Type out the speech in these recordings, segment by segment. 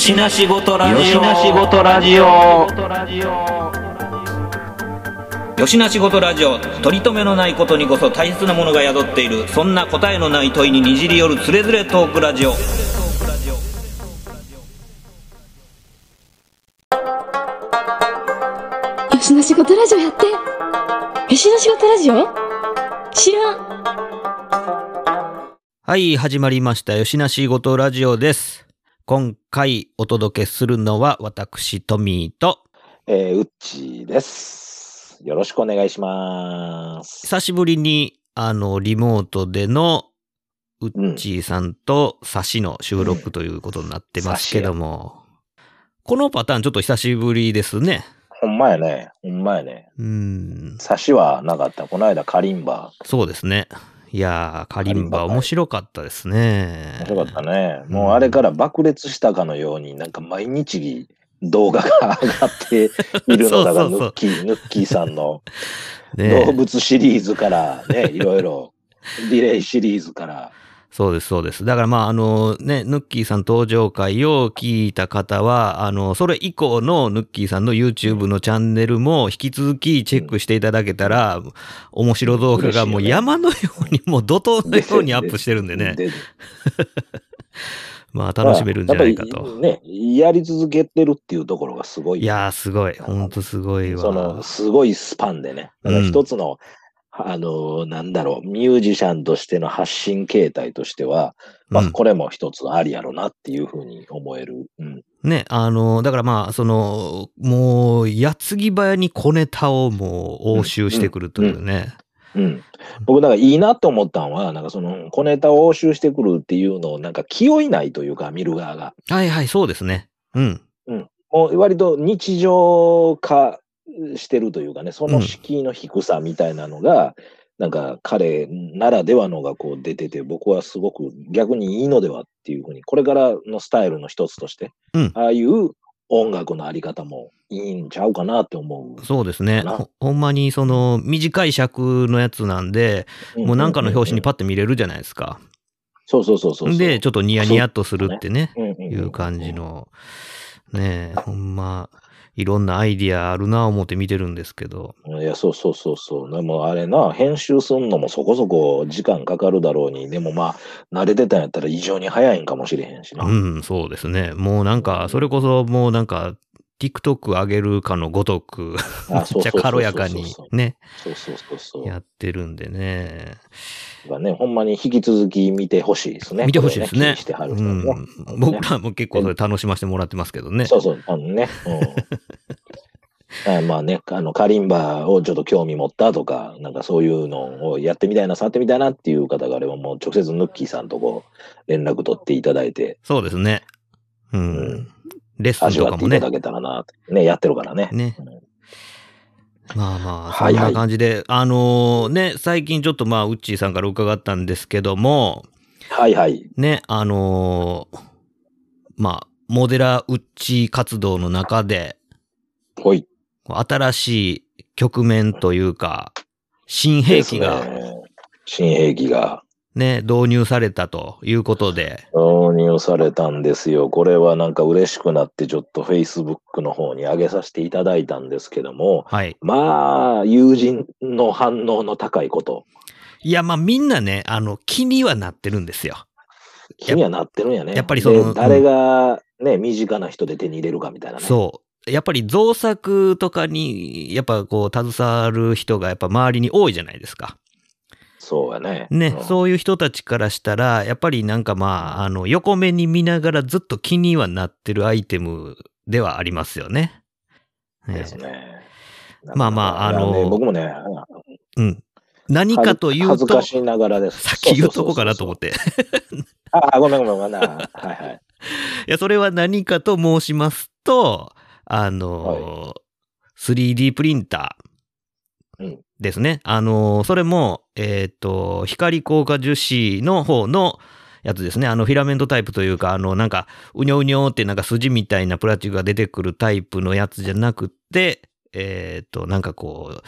よしなしごとラジオ。よしなしごとラジオ。よしなしごとラジオ。取り留めのないことにこそ大切なものが宿っている。そんな答えのない問いににじり寄るつれづれトークラジオ。よしの仕事ラジオやって。よしの仕事ラジオ？知らん。はい始まりました。よしなしごとラジオです今回お届けするのは私トミーとえー、うっちーです。よろしくお願いします。久しぶりにあのリモートでのうっちーさんとサシの収録ということになってますけども、このパターンちょっと久しぶりですね。ほんまやね。ほんまやね。うん、差しはなかった。この間カリンバ。そうですね。いやー、カリンバ面白かったですね。面白かったね。うんもうあれから爆裂したかのように、なんか毎日動画が上がっているのだが、ヌッキー、ヌッキーさんの ね動物シリーズからね、いろいろ、ディレイシリーズから、そうです、そうです。だからまあ、あのね、ヌッキーさん登場会を聞いた方は、あの、それ以降のヌッキーさんの YouTube のチャンネルも引き続きチェックしていただけたら、面白動画がもう山のように、もう怒涛のようにアップしてるんでね、で まあ楽しめるんじゃないかと。ね、やり続けてるっていうところがすごい。いやー、すごい。ほんとすごいわ。その、すごいスパンでね。だから一つの、あの、なんだろう、ミュージシャンとしての発信形態としては、まあ、うんこれも一つありやろなっていうふうに思える。うん。ね、あの、だからまあ、その、もう、矢継ぎ早に小ネタをもう応酬してくるというね。うん。僕、だからいいなと思ったのは、なんかその、小ネタを応酬してくるっていうのを、なんか気負いないというか、見る側が。はいはい、そうですね。うん。もう割と日常化してるというかね、その敷居の低さみたいなのが、なんか彼ならではのがこう出てて、僕はすごく逆にいいのではっていうふうに、これからのスタイルの一つとして、うんああいう音楽のあり方もいいんちゃうかなって思う。そうですね。なほほんまにその短い尺のやつなんで、もうなんかの表紙にパッて見れるじゃないですか。そうそうそうそう。で、ちょっとニヤニヤっとするってね、うんうんうんいう感じの、ねえ、ほんま、いろんなアイディアあるな思って見てるんですけど。いや、そうそうそうそう。でもあれな、編集すんのもそこそこ時間かかるだろうに、でもまあ、慣れてたんやったら異常に早いんかもしれへんしな。うん、そうですね。もうなんか、それこそもうなんか、TikTok 上げるかのごとく、めあっちゃ軽やかにね、そうそうそうそう。やってるんでね。がね、ほんまに引き続き見てほしいですね。見てほしいですねこれ気にしてはる人うんも、僕らも結構それ楽しませてもらってますけどね。そうそう、あのね。うん あまあね、あの、カリンバをちょっと興味持ったとか、なんかそういうのをやってみたいな、触ってみたいなっていう方があれば、もう直接ヌッキーさんとこう、連絡取っていただいて、そうですね。うん。うんレッスン味とかもねわっていただ。けたらなね、やってるからね。ねうん。まあまあ、そんはいはない感じで、あのね、最近ちょっとまあ、ウッチーさんから伺ったんですけども、はいはい。ね、あのーまあ、モデラウッチー活動の中で、ほい。新しい局面というか、新兵器でがすね新兵器がね、導入されたということで、導入されたんですよ。これはなんか嬉しくなって、ちょっと Facebook の方に上げさせていただいたんですけども、はい。まあ、友人の反応の高いこと、いや、まあみんなね、あの、気にはなってるんですよ。気にはなってるんやね。やっぱりそので誰がね、身近な人で手に入れるかみたいなね。そう。やっぱり造作とかに、やっぱこう、携わる人がやっぱ周りに多いじゃないですか。そうやね。ね、うんそういう人たちからしたら、やっぱりなんかまあ、あの、横目に見ながらずっと気にはなってるアイテムではありますよね。ええですね。まあまああのね僕もね、うん。何かというと恥ずか、しながらです。さっき言うとこかなと思って。ああ、ごめんごめんごめんな。はいはい。いや、それは何かと申しますと、あの、3D プリンターうんですね。あの、それも、えっ、と、光硬化樹脂の方のやつですね。あの、フィラメントタイプというか、あの、なんか、うにょうにょってなんか筋みたいなプラスチックが出てくるタイプのやつじゃなくて、えっ、と、なんかこう、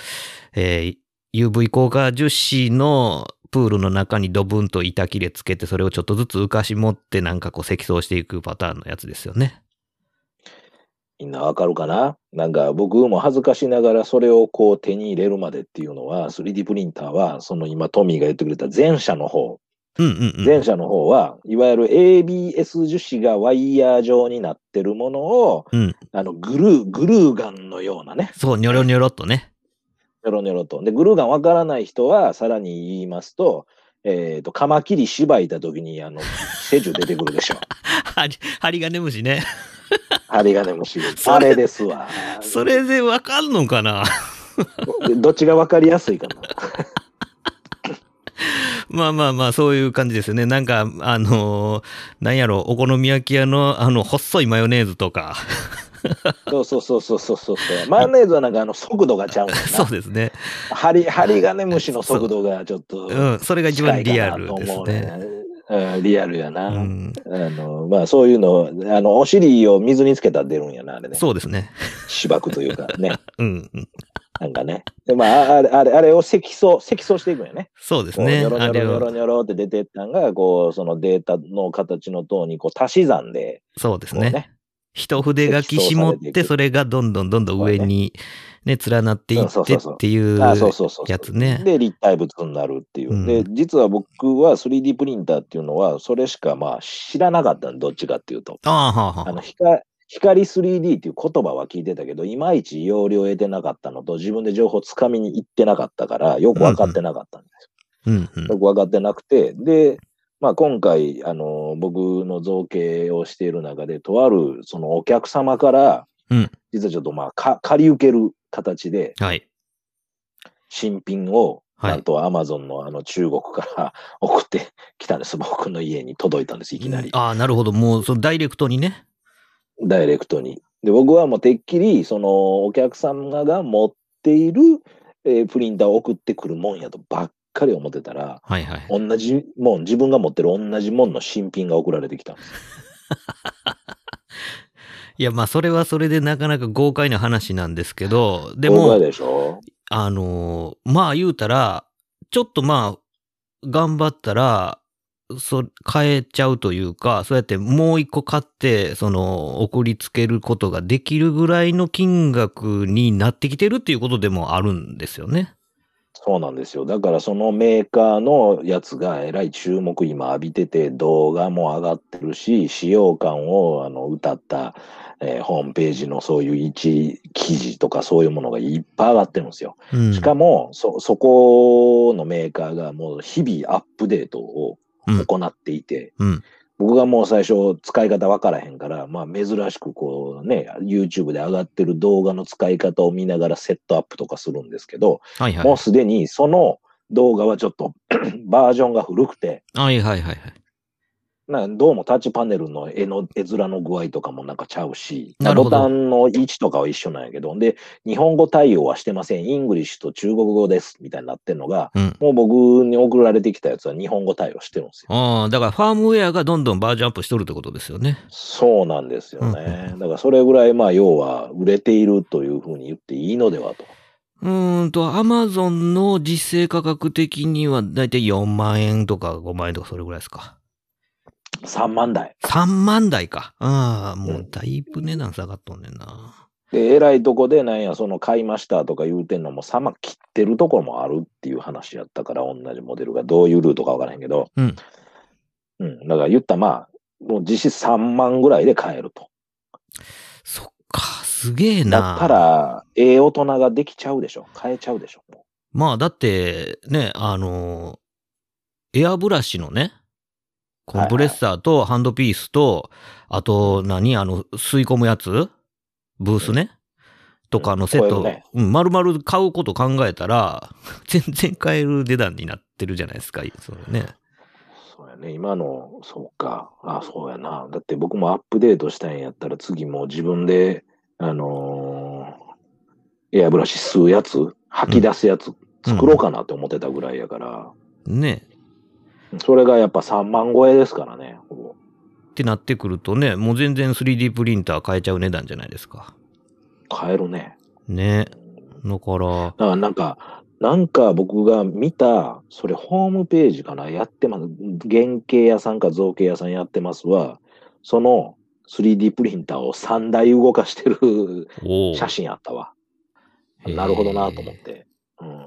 え UV 硬化樹脂のプールの中にドブンと板切れつけて、それをちょっとずつ浮かし持ってなんかこう積層していくパターンのやつですよね。みんなわかるかな？なんか僕も恥ずかしながらそれをこう手に入れるまでっていうのは、3D プリンターは、その今トミーが言ってくれた前者の方、うんうんうん。前者の方は、いわゆる ABS 樹脂がワイヤー状になってるものを、うんあのグルー、グルーガンのようなね、そう、ニョロニョロっとね。ニョロニョロと。で、グルーガンわからない人は、さらに言いますと、えっ、と、カマキリ芝いた時に、あの、セジュ出てくるでしょ。針、針金虫ね。針金虫。それあれですわ。それでわかんのかな？どっちがわかりやすいかな。まあまあまあ、そういう感じですよね。なんか、あのーなんやろ、お好み焼き屋の、あの、細いマヨネーズとか。そうそうそうそうそうそう。マヨネーズはなんかあの速度がちゃう。そうですね。針針金虫の速度がちょっとうん、それが一番リアルですね。うん、リアルやな。うん、あのまあそういうの、あの、お尻を水につけたら出るんやな、あれね。そうですね。芝生というかね。うん、うんなんかね。でまあ、あれ、あれ、あれを積層、積層していくんやね。そうですね。ニョロニョロニョロを、ニョロって出てったんが、こう、そのデータの形の塔に、こう、足し算で、そうですね。ね。一筆書き絞って、それがどんどんどんどん上にね、連なっていってっていうやつね。で、立体物になるっていう。うんで、実は僕は 3D プリンターっていうのは、それしかまあ知らなかったの、どっちかっていうと。あの、あ。光光 3D っていう言葉は聞いてたけど、いまいち要領を得てなかったのと、自分で情報つかみに行ってなかったから、よく分かってなかったんですよ。よく分かってなくて、で、まあ今回、あの、僕の造形をしている中で、とある、そのお客様から、うん実はちょっとまあ、か借り受ける形で、はい。新品を、はいなんとアマゾンのあの中国から 送ってきたんです。僕の家に届いたんです、いきなり。ああ、なるほど。もう、そのダイレクトにね。ダイレクトに。で、僕はもうてっきり、そのお客様が持っている、えープリンターを送ってくるもんやとばっかり思ってたら、はいはい。同じもん、自分が持ってる同じもんの新品が送られてきたんです。いや、まあ、それはそれでなかなか豪快な話なんですけど、でも、であのーまあ言うたら、ちょっとまあ、頑張ったら、そ、変えちゃうというか、そうやってもう一個買って、その、送りつけることができるぐらいの金額になってきてるっていうことでもあるんですよね。そうなんですよ。だからそのメーカーのやつがえらい注目今浴びてて、動画も上がってるし、使用感をあの歌った、えーホームページのそういう一記事とかそういうものがいっぱい上がってるんですよ。うん。しかも、そ、そこのメーカーがもう日々アップデートを行っていて、うん。僕がもう最初使い方わからへんから、まあ珍しくこうね、YouTube で上がってる動画の使い方を見ながらセットアップとかするんですけど、はいはい。もうすでにその動画はちょっと バージョンが古くて、はいはいはいはい。などうもタッチパネルの絵の絵面の具合とかもなんかちゃうし、ボタンの位置とかは一緒なんやけど、で、日本語対応はしてません。イングリッシュと中国語です。みたいになってんのが、うん。もう僕に送られてきたやつは日本語対応してるんですよ。ああ、だからファームウェアがどんどんバージョンアップしとるってことですよね。そうなんですようんね。だからそれぐらい、まあ要は売れているというふうに言っていいのではと。うーんと、アマゾンの実勢価格的にはだいたい4万円とか5万円とかそれぐらいですか。3万台。3万台か。ああ、もううんだいぶ値段下がっとんねんな。で、偉いとこでなんや、その買いましたとか言うてんのも3万切ってるところもあるっていう話やったから、同じモデルがどういうルートかわからへんけど。うん。うん。だから言ったらまあ、もう実質3万ぐらいで買えると。そっか、すげえな。だったら、ええ大人ができちゃうでしょ。買えちゃうでしょ。もまあ、だって、ね、あの、エアブラシのね、コンプレッサーとハンドピースと、あと何、あの、吸い込むやつ？ブースね？とかのセット、ねうん、丸々買うこと考えたら、全然買える値段になってるじゃないですか、それね。そうやね。今の、そうか。あ、そうやな。だって僕もアップデートしたんやったら次もう自分で、あのーエアブラシ吸うやつ、吐き出すやつ作ろうかなって思ってたぐらいやから、ね。それがやっぱ3万超えですからね。ってなってくるとね、もう全然 3D プリンター買えちゃう値段じゃないですか。買えるね。ね。だから、だからなんか、なんか僕が見た、それホームページかな、やってます。原型屋さんか造形屋さんやってますは、その 3D プリンターを3台動かしてる写真あったわ。なるほどなと思って。うん。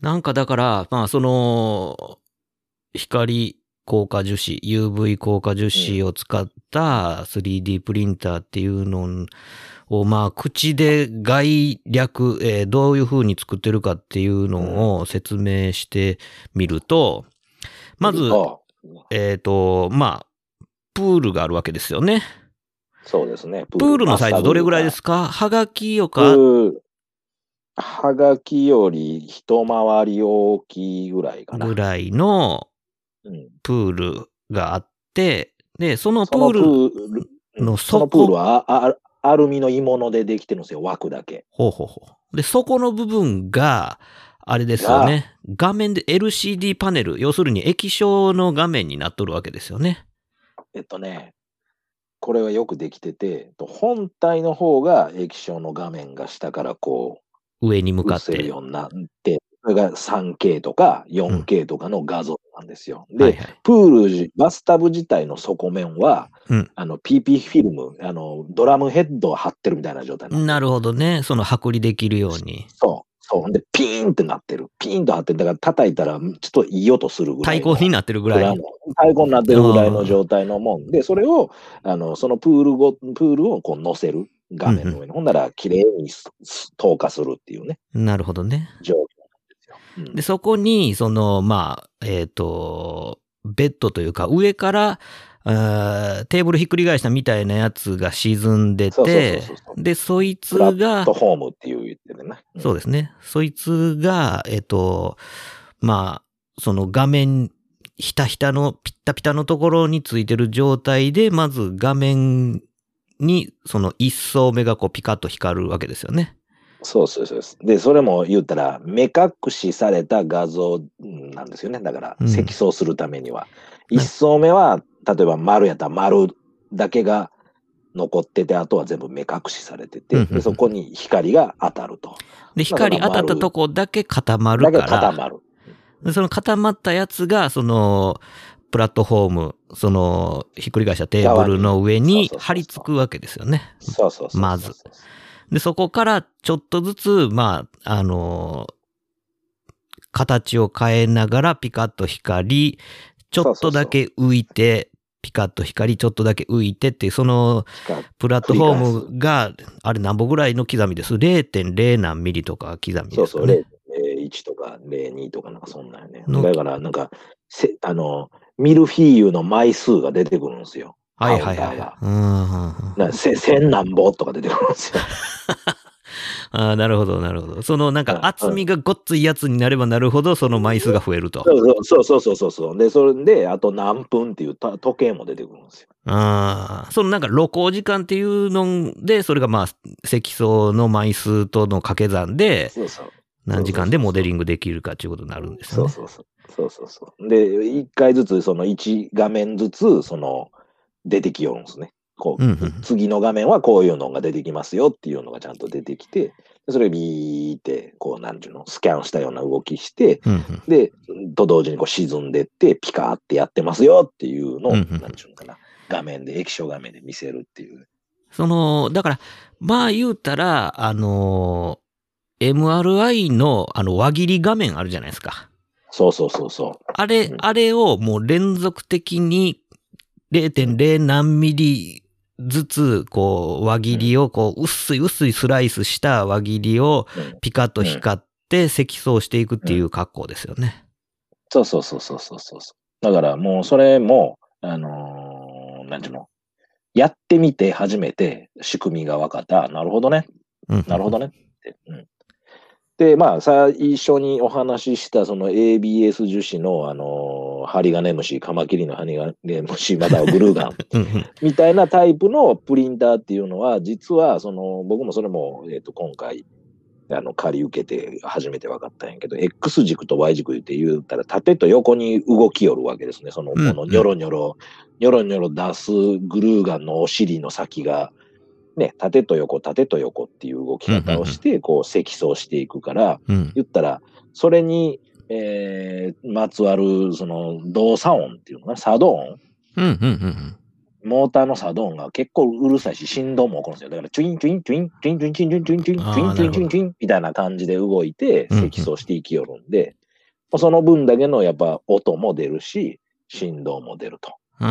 なんかだから、まあその、光硬化樹脂、UV 硬化樹脂を使った 3D プリンターっていうのを、まあ口で概略、えーどういう風に作ってるかっていうのを説明してみると、まず、あえっ、と、まあ、プールがあるわけですよね。そうですね。ププールのサイズどれぐらいですか？はがきよプか、はがきより一回り大きいぐらいかな。ぐらいのうんプールがあって、で、そのプール、のそのプールはアルミの鋳物でできてるんですよ、枠だけ。ほうほうほう。で、そこの部分が、あれですよね。画面で LCD パネル、要するに液晶の画面になっとるわけですよね。えっとね、これはよくできてて、と本体の方が液晶の画面が下からこ上に向かって。せるようになって、それが 3K とか 4K とかの画像なんですよ。で、はいはい。プールじ、バスタブ自体の底面は、うんあの PP フィルム、あのドラムヘッドを貼ってるみたいな状態なるほほどね。その剥離できるように。そう。そう。で、ピーンってなってる。ピーンと張ってる。だから叩いたら、ちょっといい音するぐらいの。対抗になってるぐらい。太鼓になってるぐらいの状態のもんで、それを、あの、そのプールご、プールをこう乗せる。画面の上に。ほんなら、綺麗に透過するっていうね、なるほどね。状。うんで、そこに、その、まあ、えっ、と、ベッドというか、上から、テーブルひっくり返したみたいなやつが沈んでてで、そいつプラッがト、フォームっていう言ってるね。んそうですね。そいつが、えっ、と、まあ、その画面、ひたひたの、ピッタピタのところについてる状態で、まず画面に、その一層目がこうピカッと光るわけですよね。そうそうそうです。で、それも言ったら、目隠しされた画像なんですよね。だからう、ん積層するためには。うん一層目は、例えば丸やったら丸だけが残ってて、あとは全部目隠しされてて、うんうんうんでそこに光が当たると。で、光当たったとこだけ固まるだけから、固まる。でその固まったやつが、その、プラットフォーム、その、ひっくり返したテーブルの上側ににそうそうそうそう貼り付くわけですよね。そうそうそうそう。まずで、そこからちょっとずつ、まあ、あの形を変えながらピカッと光り、ちょっとだけ浮いて、ピカッと光り、ちょっとだけ浮いてっていう、その光プラットフォームが、あれ何歩ぐらいの刻みです ?0.0 何ミリとか刻みそうそう、ですかね。0.01とか02とかなんかそんなんよね。のだから、なんか、せあの、ミルフィーユの枚数が出てくるんですよ。はいはいはい。うん千何本とか出てくるんですよ。ああ、なるほど、なるほど。そのなんうんか厚みがごっついやつになればなるほど、その枚数が増えると。そうそうそうそうそう。で、それで、あと何分っていうた時計も出てくるんですよ。ああ、そのなんか露光時間っていうので、それがまあ、積層の枚数との掛け算で、そうそう。何時間でモデリングできるかっていうことになるんですよね。そうそうそう。そうそうそう。で、一回ずつ、その一画面ずつ、その、出てきよるんですね。こう、うんうん次の画面はこういうのが出てきますよっていうのがちゃんと出てきて、でそれビーって、こう、なんていうの、スキャンしたような動きして、うんうんで、と同時にこう沈んでって、ピカーってやってますよっていうのを、うんうんなんていうのかな、画面で、液晶画面で見せるっていう。その、だから、まあ言うたら、あの、MRI のあの輪切り画面あるじゃないですか。そうそうそうそう。あれ、うんあれをもう連続的に0.0何ミリずつ、こう、輪切りを、こう、薄い薄いスライスした輪切りをうんピカッと光って積層していくっていう格好ですよね。そうそうそうそうそうそう。だからもうそれも、あのーなんていうの、やってみて初めて仕組みが分かった。あなるほどね。うんなるほどねって。うん、で、まあ、最初にお話ししたその ABS 樹脂の、あのー針金虫、カマキリの針金虫、またはグルーガンみたいなタイプのプリンターっていうのは、実は、その、僕もそれも、えっ、と、今回、あの、借り受けて初めて分かったんやけど、X 軸と Y 軸って言ったら、縦と横に動きよるわけですね。その、こうんのニョロニョロ、ニョロニョロ出すグルーガンのお尻の先が、ね、縦と横、縦と横っていう動き方をして、こう、積層していくから、うん言ったら、それに、えー、まつわる、その、動作音っていうのかな、作動音？うんうんうんモーターの作動音が結構うるさいし、振動も起こるんですよ。だから、チュインチュインチュイン、チュインチュインチュインチュインチュインチュインチュインチュインチュインチュインチュインみたいな感じで動いて、うん積層していきよるんで、まあその分だけのやっぱ音も出るし、振動も出ると。うん。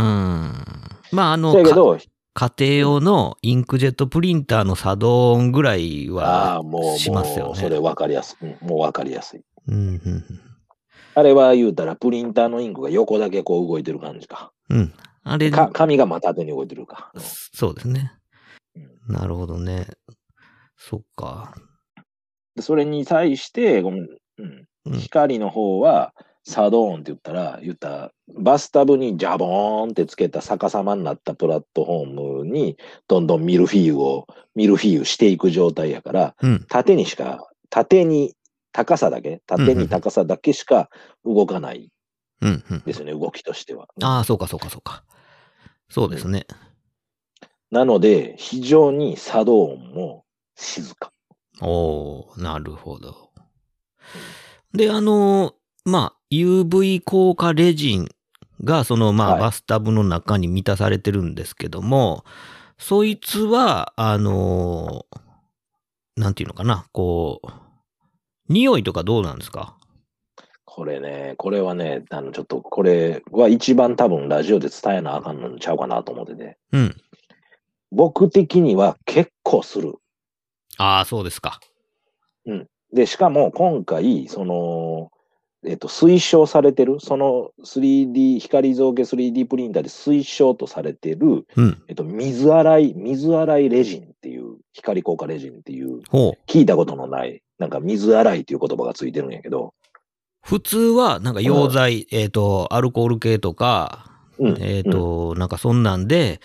まあ、あの、だけど、か家庭用のインクジェットプリンターの作動音ぐらいあはあ、もう、しますよもう、それね。分かりやすい。うんもう分かりやすい。うん、うんあれは言うたら、プリンターのインクが横だけこう動いてる感じか。うん。うん。あれ、か紙がまあ縦に動いてるか。そうですね。うんなるほどね。そっか。でそれに対して、うん、うん光の方は、作動音って言ったら、言ったらバスタブにジャボーンってつけた逆さまになったプラットフォームに、どんどんミルフィーユを、ミルフィーユしていく状態やから、うん。縦にしか、縦に、高さだけ、縦に高さだけしか動かないうん、うん。ですよね、動きとしては。ああ、そうか、そうか、そうか。そうですね。なので、非常に作動音も静か。おー、なるほど。で、あの、まあ、UV 効果レジンが、その、まあ、はいバスタブの中に満たされてるんですけども、そいつは、あの、なんていうのかな、こう、匂いとかどうなんですか？これね、これはね、あの、ちょっと、これは一番多分ラジオで伝えなあかんのちゃうかなと思ってて。うん。僕的には結構する。ああ、そうですか。で、しかも今回、その、えっと、推奨されてる、その 3D、光造形 3D プリンターで推奨とされてる、うん。えっと、水洗い、水洗いレジンっていう、光効果レジンっていう。聞いたことのない、なんか水洗いっていう言葉がついてるんやけど、普通は、なんか溶剤、えっ、と、アルコール系とか、うん。えっ、と、なんかそんなんで、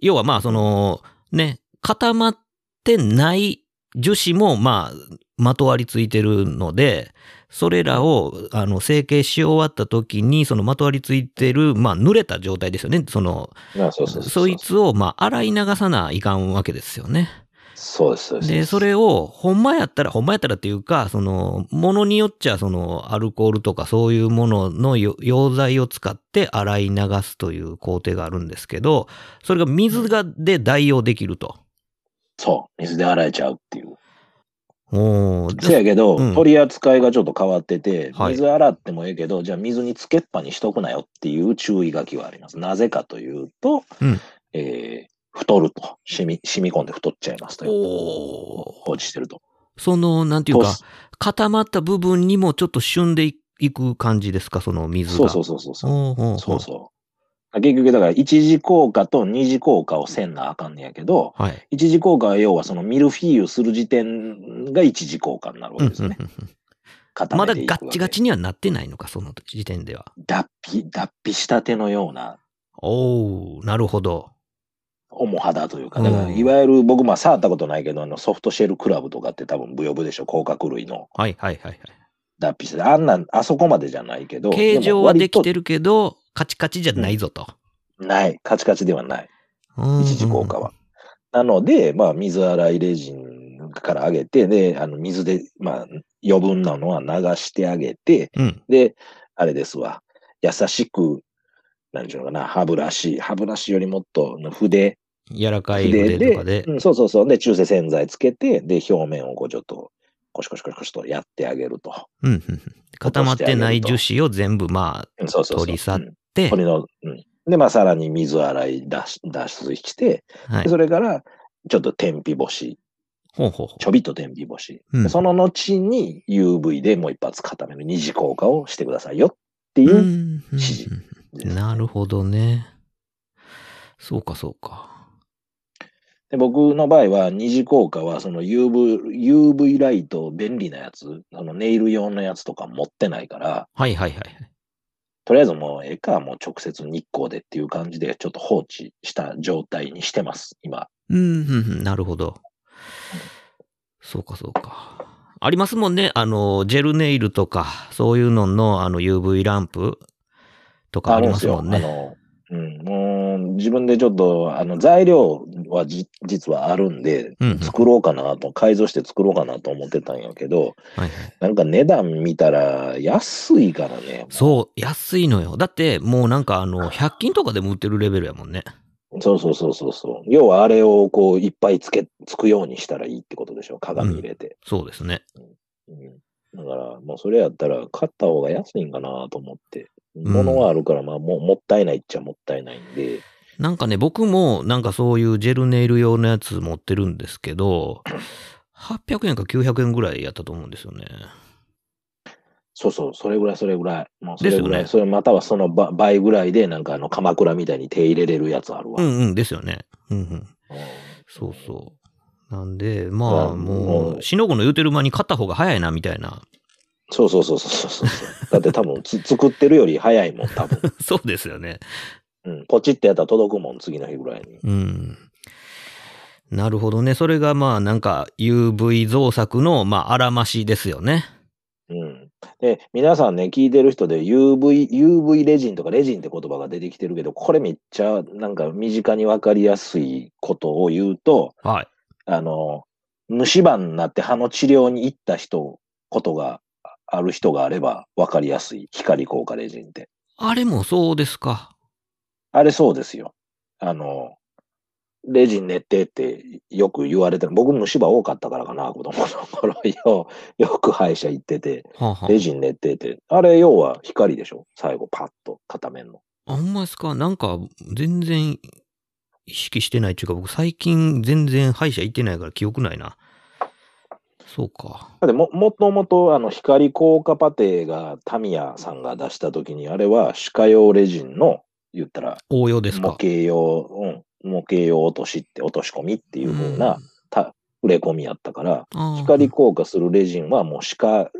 要はまあその、ね、固まってない樹脂もまあ、まとわりついてるので、それらを、あの、成形し終わった時に、そのまとわりついてる、まあ、濡れた状態ですよね。その、そいつを、まあ、洗い流さないかんわけですよね。そうです、そうです。で、それを、ほんまやったら、ほんまやったらっていうか、その、ものによっちゃ、その、アルコールとかそういうもののよ溶剤を使って洗い流すという工程があるんですけど、それが水がで代用できると。そう、水で洗えちゃうっていう。せやけど、うん取り扱いがちょっと変わってて、はい水洗ってもええけど、じゃあ水につけっぱにしとくなよっていう注意書きはあります。なぜかというと、うんえー太ると。染み、染み込んで太っちゃいますという。放置してると。その、なんていうか固まった部分にもちょっと旬でいく感じですか、その水が。そうそうそうそう。結局、だから一次効果と二次効果をせんなあかんねやけど、はい。一次効果は要はそのミルフィーユする時点が一次効果になるわうんけですよね。うんうんうん固まだガッチガチにはなってないのか、その時点では。脱皮、脱皮したてのようなおおなるほど。重肌というか、うんだからいわゆる僕、まあ、触ったことないけど、あのソフトシェルクラブとかって多分ブヨブでしょ、甲殻類のはいはいはいはい。脱皮して、あんなん、あそこまでじゃないけど、形状はできてる。るけど、カチカチじゃないぞと。ない、カチカチではない、うん一次効果は。。なので、まあ、水洗いレジンから上げて、で、あの水で、まあ、余分なのは流してあげて、うん。で、あれですわ、優しく、なんていうのかな、歯ブラシ、歯ブラシよりもっと筆、柔らかい筆で筆とかで。うん、そうそうそう。で、中性洗剤つけて、で、表面をこうちょっと、コシコシコシコシとやってあげると。うん固まってない樹脂を全部まあ。取り去っ鳥の、うん。で、まあ、さらに水洗い脱し脱出して、はいで。それから、ちょっと天日干し、ほうほうほちょびっと天日干し。うんでその後に UV でもう一発固める二次効果をしてくださいよってう。いうう、ん指示うんなるほどね。そうかそうか。で僕の場合は二次効果はその UV, UV ライト便利なやつ、そのネイル用のやつとか持ってないから、はいはいはい。とりあえずもう、ええか、もう直接日光でっていう感じで、ちょっと放置した状態にしてます、今。うん、なるほど。そうかそうか。ありますもんね。あの、ジェルネイルとか、そういうのの、あの、UV ランプとかありますもんね。あの、うん、もう、自分でちょっと、あの、材料はじ実はあるんで、うんうん作ろうかなと、改造して作ろうかなと思ってたんやけど、はいはい。なんか値段見たら安いからね。そう、安いのよ。だって、もうなんかあの、100均とかでも売ってるレベルやもんね。そうそうそうそうそう。要はあれをこういっぱいつけ、つくようにしたらいいってことでしょ。鏡入れて。そうですね。うんだから、もうそれやったら買った方が安いんかなと思って。物はあるから、まあもうもったいないっちゃもったいないんで。なんかね、僕もなんかそういうジェルネイル用のやつ持ってるんですけど、800円か900円ぐらいやったと思うんですよね。そうそう、それぐらいそれぐらい。もうそれぐらい。ですよねそれまたはそのば倍ぐらいで、なんかあの鎌倉みたいに手入れれるやつあるわ。うんうんですよね。うんうん。うんそうそう。なんで、まあうんももう、しのごの言うてる間に買った方が早いなみたいな。そうそうそうそうそうそう。だって多分つ作ってるより早いもん、多分。そうですよね。うん。ポチってやったら届くもん、次の日ぐらいに。うん。なるほどね。それがまあなんか UV 増作のまああらましですよね。うん。で、皆さんね、聞いてる人で UV、UV レジンとかレジンって言葉が出てきてるけど、これめっちゃなんか身近にわかりやすいことを言うと、はい。あの、虫歯になって歯の治療に行った人、ことがある人があればわかりやすい。光効果レジンって。あれもそうですか。あれそうですよ。あの、レジン寝てってよく言われてる。僕虫歯多かったからかな、子供の頃。よ よく歯医者行ってて、はあ、はレジン寝てて。あれ要は光でしょ？最後パッと片面の。あ、ほんまですか？なんか全然意識してないっていうか、僕最近全然歯医者行ってないから記憶ないな。そうか。だっても、もともとあの光効果パテがタミヤさんが出した時に、あれは歯科用レジンの、言ったら応用です模か。型用、うん、模型用落としって、落とし込みっていう風な、た売れ込みやったから、光効果するレジンはもう歯科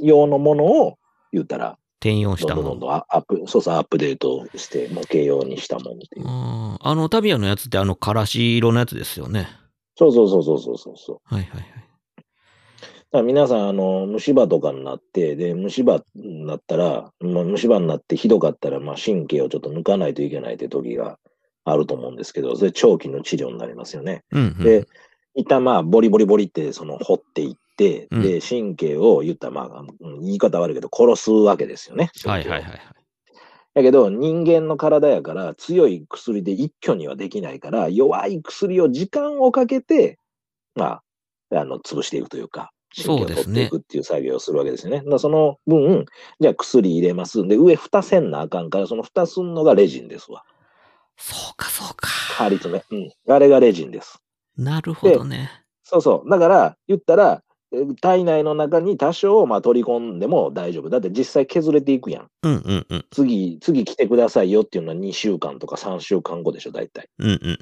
用のものを言ったら、転用したどんどんどんアアップ、そうそう、アップデートして模型用にしたもんっていう。あの、タビアのやつってあの、からし色のやつですよね。そうそうそうそうそうそうそう。はいはいはい。だから皆さん、あの、虫歯とかになって、で、虫歯になったら、まあ、虫歯になってひどかったら、まあ、神経をちょっと抜かないといけないって時があると思うんですけど、それ長期の治療になりますよね。うん、うん。で、一旦まあ、ボリボリボリって、その、掘っていって、うんで、神経を言ったら、まあ、うん言い方悪いけど、殺すわけですよね。はいはいはい。だけど、人間の体やから、強い薬で一挙にはできないから、弱い薬を時間をかけて、まあ、あの、潰していくというか、神経を取っていくっていう作業をするわけですよね。だからその分、じゃあ薬入れます。で、上蓋せんなあかんから、その蓋すんのがレジンですわ。そうかそうか。張り詰め。うん。あれがレジンです。なるほどね。そうそう。だから、言ったら、え体内の中に多少、まあ、取り込んでも大丈夫。だって実際削れていくやん。うんうんうん。次、次来てくださいよっていうのは2週間とか3週間後でしょ、大体。うんうん。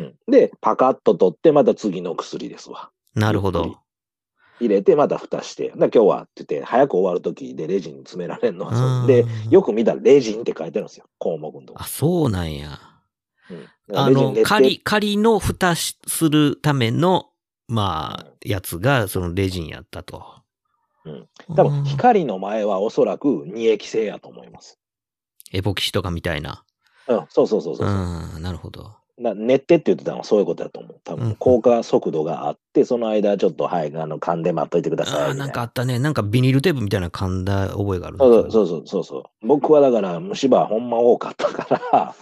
うん、で、パカッと取って、また次の薬ですわ。なるほど。入れて、また蓋して。今日はって言って、早く終わるときでレジンに詰められるのは。で、よく見たらレジンって書いてあるんですよ。項目のとこあ、そうなんや。うん。あの、仮、仮の蓋しするための、まあ、やつが、そのレジンやったと。うん多分、うん光の前はおそらく二液性やと思います。エポキシとかみたいな。うん、そうそうそうそう。うん、なるほど。な練ってって言ってたのはそういうことだと思う。多うん分、効果速度があって、その間ちょっと、はい、あの、噛んで待っといてくださいああ、みたいな。なんかあったね。なんかビニールテープみたいな噛んだ覚えがあるなそうそうそうそうそう。僕はだから虫歯ほんま多かったから、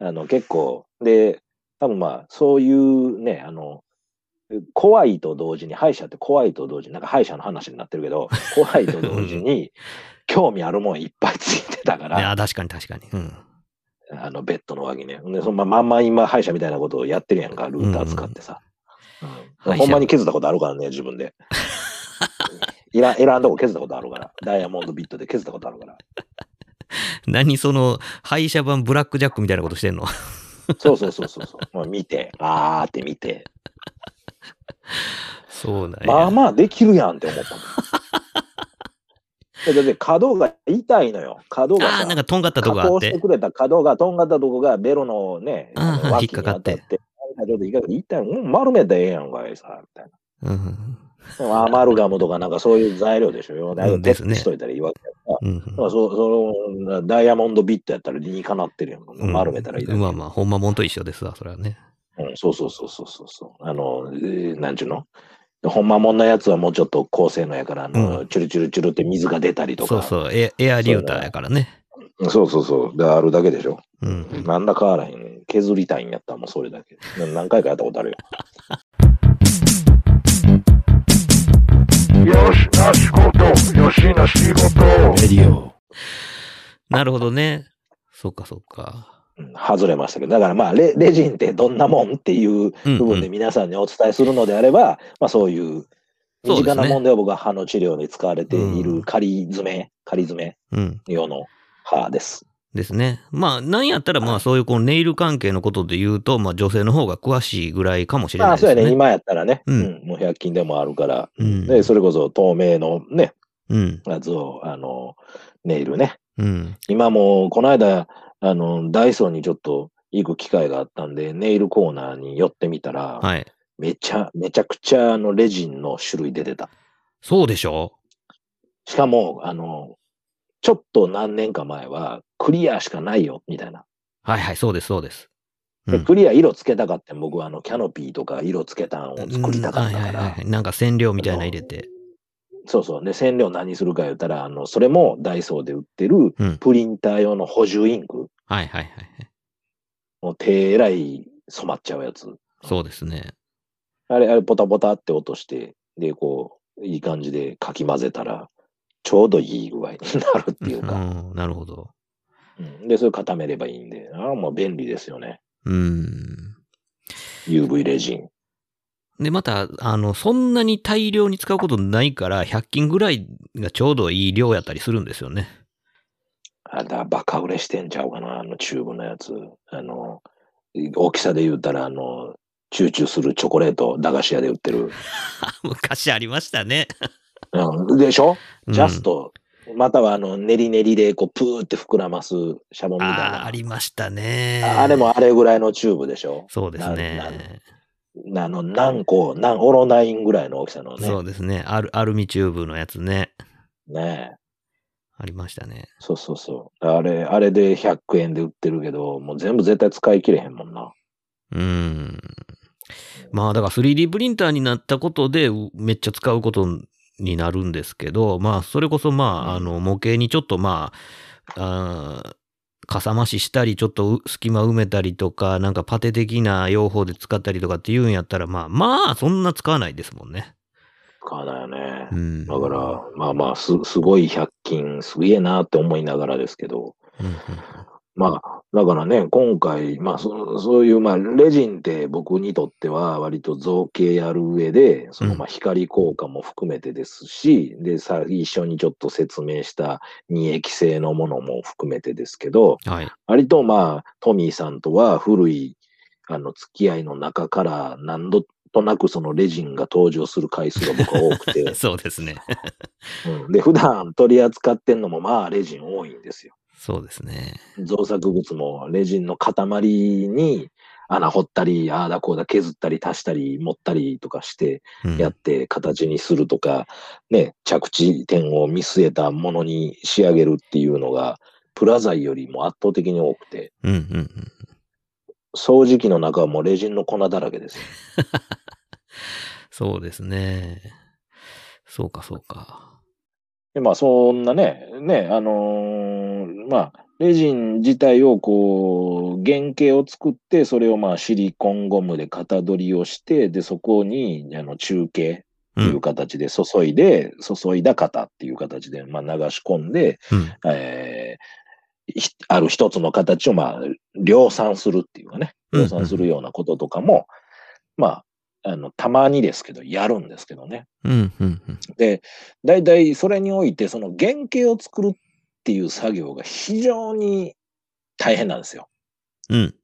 あの結構、で、多分まあ、そういうね、あの、怖いと同時に、歯医者って怖いと同時に、なんか歯医者の話になってるけど、怖いと同時に、興味あるもんいっぱいついてたかいら、や、確かに確かに。うん。あのベッドの脇ね。で、そのままんま今歯医者みたいなことをやってるやんか、ルーター使ってさ。うん、ほんまに削ったことあるからね、自分で。いらん、いらんとこ削ったことあるから。ダイヤモンドビットで削ったことあるから。何その、歯医者版ブラックジャックみたいなことしてんの？そうそうそうそうそう。まあ見て、あーって見て、そうなんや。まあまあできるやんって思った。だって角が痛いのよ。角がさああ、なんかとんがったとこがあって加工して。くれた角がとんがったとこがベロのね、あーの脇引っかかってちょっと痛い。うん丸めたらええやんかいさ、みたいな。うん。アマルガムとかなんかそういう材料でしょよ。だいぶですねしといたらいいわけやから。うんだからそそのダイヤモンドビットやったら理にかなってるやん。うん丸めたらいいだけまあまあ、ほんまもんと一緒ですわ、それはね。うん、そうそうそうそうそうそう。あの、えーなんちゅうの？ほんまもんなやつはもうちょっと高性能やから、あの、うんチュルチュルチュルって水が出たりとか。そうそう、エエアリューターやからね。そうそうそう。で、あるだけでしょ。うん。なんだ変わらへん。削りたいんやったらもうそれだけ。な何回かやったことあるよ。よしな仕事、よしな仕事。レディオ。なるほどね。そうか、そうか。うん外れましたけど、だからまあレ、レジンってどんなもんっていううん部分で皆さんにお伝えするのであれば、まあそういう身近なもんでは僕は歯の治療に使われていうんる仮爪、仮爪うん。用の歯です。ですね。まあ、なんやったら、まあ、そういうこのネイル関係のことで言うと、まあ、女性の方が詳しいぐらいかもしれないですね。まあそうやね、今やったらね、ううんんもう100均でもあるから、うんで、それこそ透明のね、うん。やつを、あの、ネイルね。うん。今もう、この間、あの、ダイソーにちょっと行く機会があったんで、ネイルコーナーに寄ってみたら、はい。めちゃ、めちゃくちゃ、あの、レジンの種類出てた。そうでしょ？しかも、あの、ちょっと何年か前は、クリアしかないよ、みたいな。はいはい、そうです、そうです。うんでクリア色つけたかってん僕はあの、キャノピーとか色つけたんを作りたかったうんはいから。はいはい。なんか染料みたいなの入れて。そうそう。で、染料何するか言ったら、あの、それもダイソーで売ってるうん。プリンター用の補充インク。はいはいはいはい。もう手えらい染まっちゃうやつ。そうですね。あれ、あれ、ポタポタって落として、で、こう、いい感じでかき混ぜたら、ちょうどいい具合になるっていうか。うん、なるほど。うん、で、それ固めればいいんで、ああ、もう便利ですよね。うん。UV レジン。で、また、あの、そんなに大量に使うことないから、100均ぐらいがちょうどいい量やったりするんですよね。あだ、バカ売れしてんちゃうかな、あのチューブのやつ。あの、大きさで言ったら、あの、チューチューするチョコレート、駄菓子屋で売ってる。昔ありましたね。うん、でしょ、うんジャスト。または、あの、練り練りで、こう、プーって膨らますシャボンみたいな。あ、ありましたね。ああれもあれぐらいのチューブでしょ？そうですなね。あの、何個、何、オロナインぐらいの大きさのね。そうですね。アルアルミチューブのやつね。ねえ。ありましたね。そうそうそう。あれ、あれで100円で売ってるけど、もう全部絶対使い切れへんもんな。うん。まあ、だから 3D プリンターになったことで、うめっちゃ使うことになるんですけど、まあ、それこそまあ、あの、模型にちょっとまあ、あーかさ増ししたり、ちょっとう隙間埋めたりとか、なんかパテ的な用法で使ったりとかっていうんやったら、まあ、まあ、そんな使わないですもんね。使わないよねう。ん。だから、まあまあ、す、すごい100均、すげえなって思いながらですけど、うんうんまあ、だからね、今回、まあそ、そういう、まあ、レジンって僕にとっては割と造形やる上で、その、うんまあ、光効果も含めてですし、で、さ、一緒にちょっと説明した二液性のものも含めてですけど、はい。割とまあ、トミーさんとは古い、あの、付き合いの中から何度となくそのレジンが登場する回数が僕は多くて、そうですね。うん、で、普段取り扱ってんのもまあ、レジン多いんですよ。そうですね。造作物もレジンの塊に穴掘ったり、ああだこうだ削ったり足したり持ったりとかしてうんやって形にするとか、ね、着地点を見据えたものに仕上げるっていうのが、プラ材よりも圧倒的に多くて、うんうんうん。掃除機の中はもうレジンの粉だらけですよ。そうですね。そうか、そうか。で、まあ、そんなね、ね、あのーまあ、レジン自体をこう、原型を作って、それをまあ、シリコンゴムで型取りをして、で、そこに、あの、中継ってう。いうん形で注いで、注いだ型っていう形で、まあ、流し込んで、うん。えーひある一つの形を、まあ、量産するっていうかね、うん量産するようなこととかも、まあ、あの、たまにですけど、やるんですけどね。うんうんうん。で、大体それにおいて、その原型を作るっていう作業が非常に大変なんですよ。うん。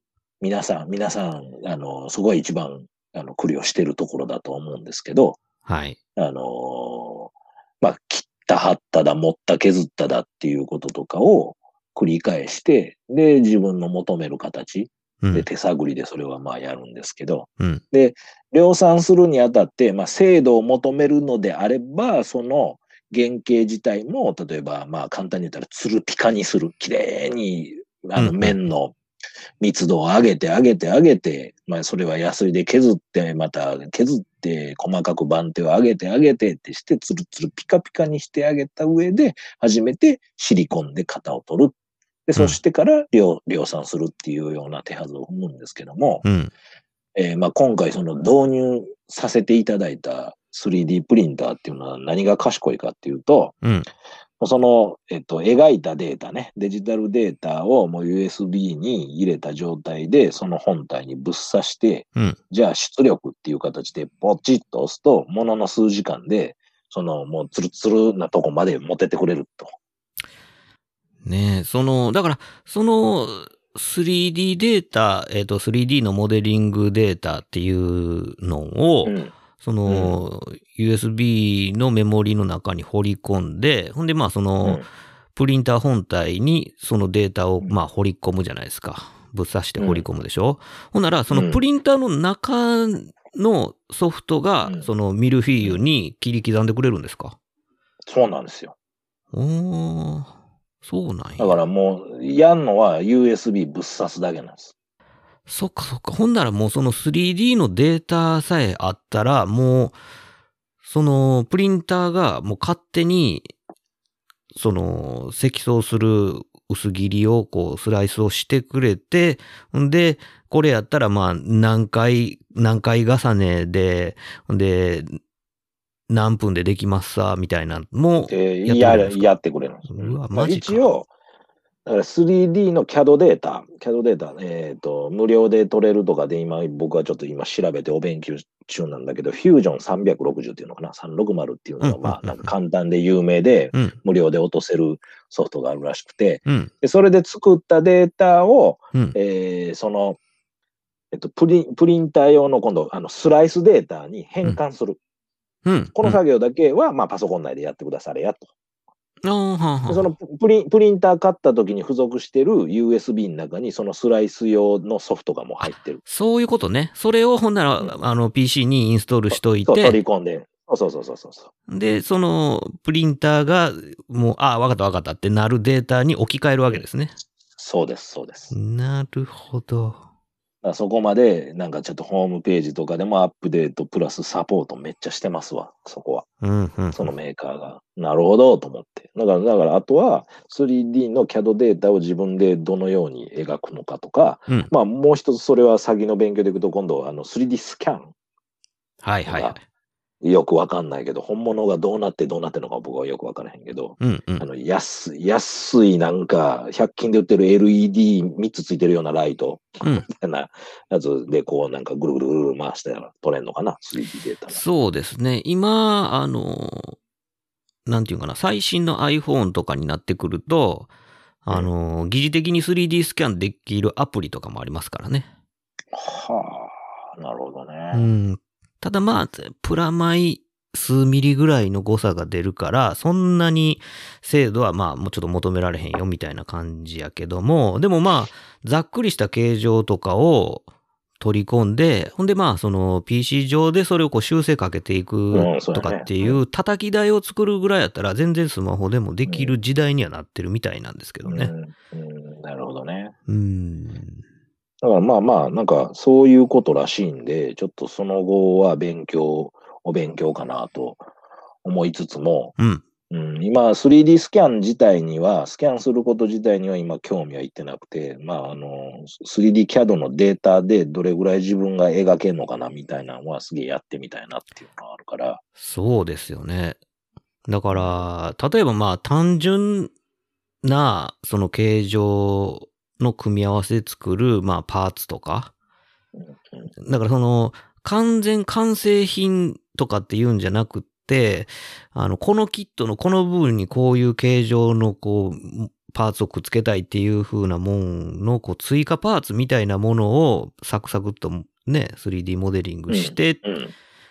皆さん、皆さん、あの、すごい一番、あの、苦慮してるところだと思うんですけど、はい。あのまあ、切った、貼っただ、持った、削っただっていうこととかを繰り返して、で、自分の求める形うん。で手探りでそれはまあやるんですけど、うん。で、量産するにあたって、まあ、精度を求めるのであれば、その原型自体も、例えば、まあ、簡単に言ったら、つるピカにする。きれいに、あの、面の密度を上げて、上げて、上げて、まあ、それはヤスリで削って、また削って、細かく番手を上げて、上げてってして、つるつるピカピカにしてあげた上で、初めてシリコンで型を取るっで、そしてから量、量産するっていうような手はずを踏むんですけども、うん。えーまあ、今回その導入させていただいた 3D プリンターっていうのは何が賢いかっていうと、うん。その、えっと、描いたデータね、デジタルデータをもう USB に入れた状態で、その本体にぶっ刺して、うんじゃあ出力っていう形でポチッと押すと、ものの数時間で、そのもうツルツルなとこまで持ってってくれると。ねえ、その、だから、その 3D データ、えっ、と、3D のモデリングデータっていうのを、うん。その、USB のメモリの中に掘り込んで、ほんで、まあ、その、プリンター本体にそのデータを、うん。まあ、掘り込むじゃないですか。ぶっ刺して掘り込むでしょ、ほんなら、そのプリンターの中のソフトが、うん。そのミルフィーユに切り刻んでくれるんですか？そうなんですよ。おー、そうなんや。だからもう、やんのは USB ぶっ刺すだけなんです。そっかそっか。ほんならもうその 3D のデータさえあったら、もう、そのプリンターがもう勝手に、その積層する薄切りをこうスライスをしてくれて、んで、これやったらまあ何回、何回重ねで、んで、何分でできますさ、みたいなのも、でやってくれるんですかややってくれるんです。うわまあマジか一応、だから 3D の CAD データ、CAD データ、えっ、と、無料で取れるとかで今、僕はちょっと今調べてお勉強中なんだけど、フュージョン360っていうのかな ?360 っていうのが、うんまあ、なんか簡単で有名で、うん、無料で落とせるソフトがあるらしくて、うん、でそれで作ったデータを、うん、えーその、えっと、プリンプリンター用の今度、あの、スライスデータに変換する。うん。この作業だけは、まあ、パソコン内でやってくだされやと。そのプリンプリンター買った時に付属してる USB の中にそのスライス用のソフトがもう入ってる。そういうことね。それをほんなら、うんあの、PC にインストールしといそう取て、り込んで。そうそうそうそうそう。で、その、プリンターが、もう、ああ、わかったわかったってなるデータに置き換えるわけですね。そうです、そうです。なるほど。らそこまで、なんかちょっとホームページとかでもアップデートプラスサポートめっちゃしてますわ、そこは。うん、うん。そのメーカーが。なるほど、と思って。だから、だから、あとは 3D の CAD データを自分でどのように描くのかとか、うんまあ、もう一つそれは先の勉強でいくと、今度、あの、3D スキャン。はいはいはい。よくわかんないけど、本物がどうなってどうなってるのか僕はよくわからへんけど、うん、うんあ。の、安い、安いなんか、100均で売ってる LED3 つついてるようなライト、うんみたいなやつで、こうなんかぐるぐるぐるぐる回したら撮れんのかな ?3D データが。そうですね。今、あの、なんていうかな、最新の iPhone とかになってくると、あの、疑似的に 3D スキャンできるアプリとかもありますからね。はあ、なるほどね。うん。ただまあ、プラマイ数ミリぐらいの誤差が出るから、そんなに精度はまあもうちょっと求められへんよみたいな感じやけども、でもまあ、ざっくりした形状とかを取り込んで、ほんでまあその PC 上でそれをこう修正かけていくとかっていう叩き台を作るぐらいやったら全然スマホでもできる時代にはなってるみたいなんですけどね。うんうん、なるほどね。うん。だからまあまあ、なんかそういうことらしいんで、ちょっとその後は勉強、お勉強かなと思いつつも、うん。うん、今 3D スキャン自体には、スキャンすること自体には今興味はいってなくて、まああの、3D CAD のデータでどれぐらい自分が描けるのかなみたいなのはすげえやってみたいなっていうのがあるから、そうですよね。だから、例えばまあ単純なその形状の組み合わせで作るまあパーツとか。だからその完全完成品とかっていうんじゃなくって、あの、このキットのこの部分にこういう形状のこう、パーツをくっつけたいっていう風なもんのこう追加パーツみたいなものをサクサクっとね、3D モデリングして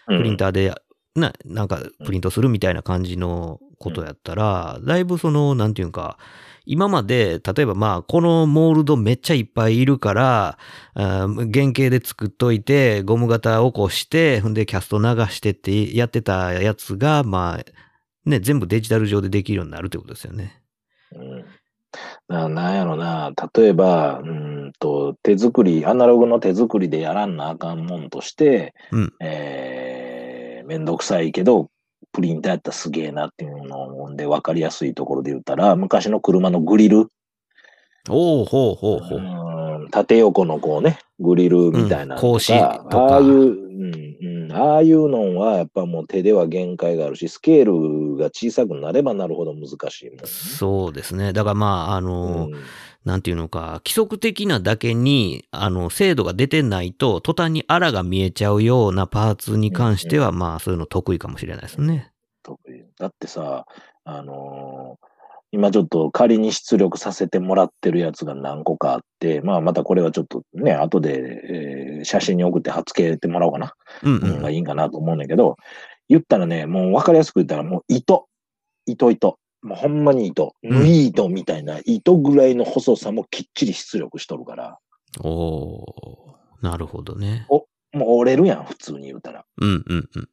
プリンターで、な、なんかプリントするみたいな感じのことやったら、だいぶその、なんていうか、今まで、例えばまあ、このモールドめっちゃいっぱいいるから、原型で作っといて、ゴム型起こして、ほんでキャスト流してってやってたやつが、まあ、ね、全部デジタル上でできるようになるってことですよね。うん。ななんやろな、例えば、うーんと、手作り、アナログの手作りでやらんなあかんもんとして、うん。えー、めんどくさいけど、プリンターやったらすげえなっていうので分かりやすいところで言ったら、昔の車のグリル、おおほうほうほう。うん縦横のこうね、グリルみたいなのとか、うん格子とかああいう、うんうん、ああいうのはやっぱもう手では限界があるし、スケールが小さくなればなるほど難しいもんね。そうですね。だからまあ、あの、うんなんていうのか、規則的なだけに、あの、精度が出てないと、途端にあらが見えちゃうようなパーツに関しては、まあ、そういうの得意かもしれないですね。得意だってさ、あのー今ちょっと仮に出力させてもらってるやつが何個かあって、まあまたこれはちょっとね、後で、えー写真に送って貼っつけてもらおうかな。うんうん、がうん。いいんかなと思うんだけど、言ったらね、もう分かりやすく言ったらもう糸。糸糸。もうほんまに糸。ん縫い糸みたいな糸ぐらいの細さもきっちり出力しとるから、おおなるほどね。もう折れるやん、普通に言うたら。うんうんうん。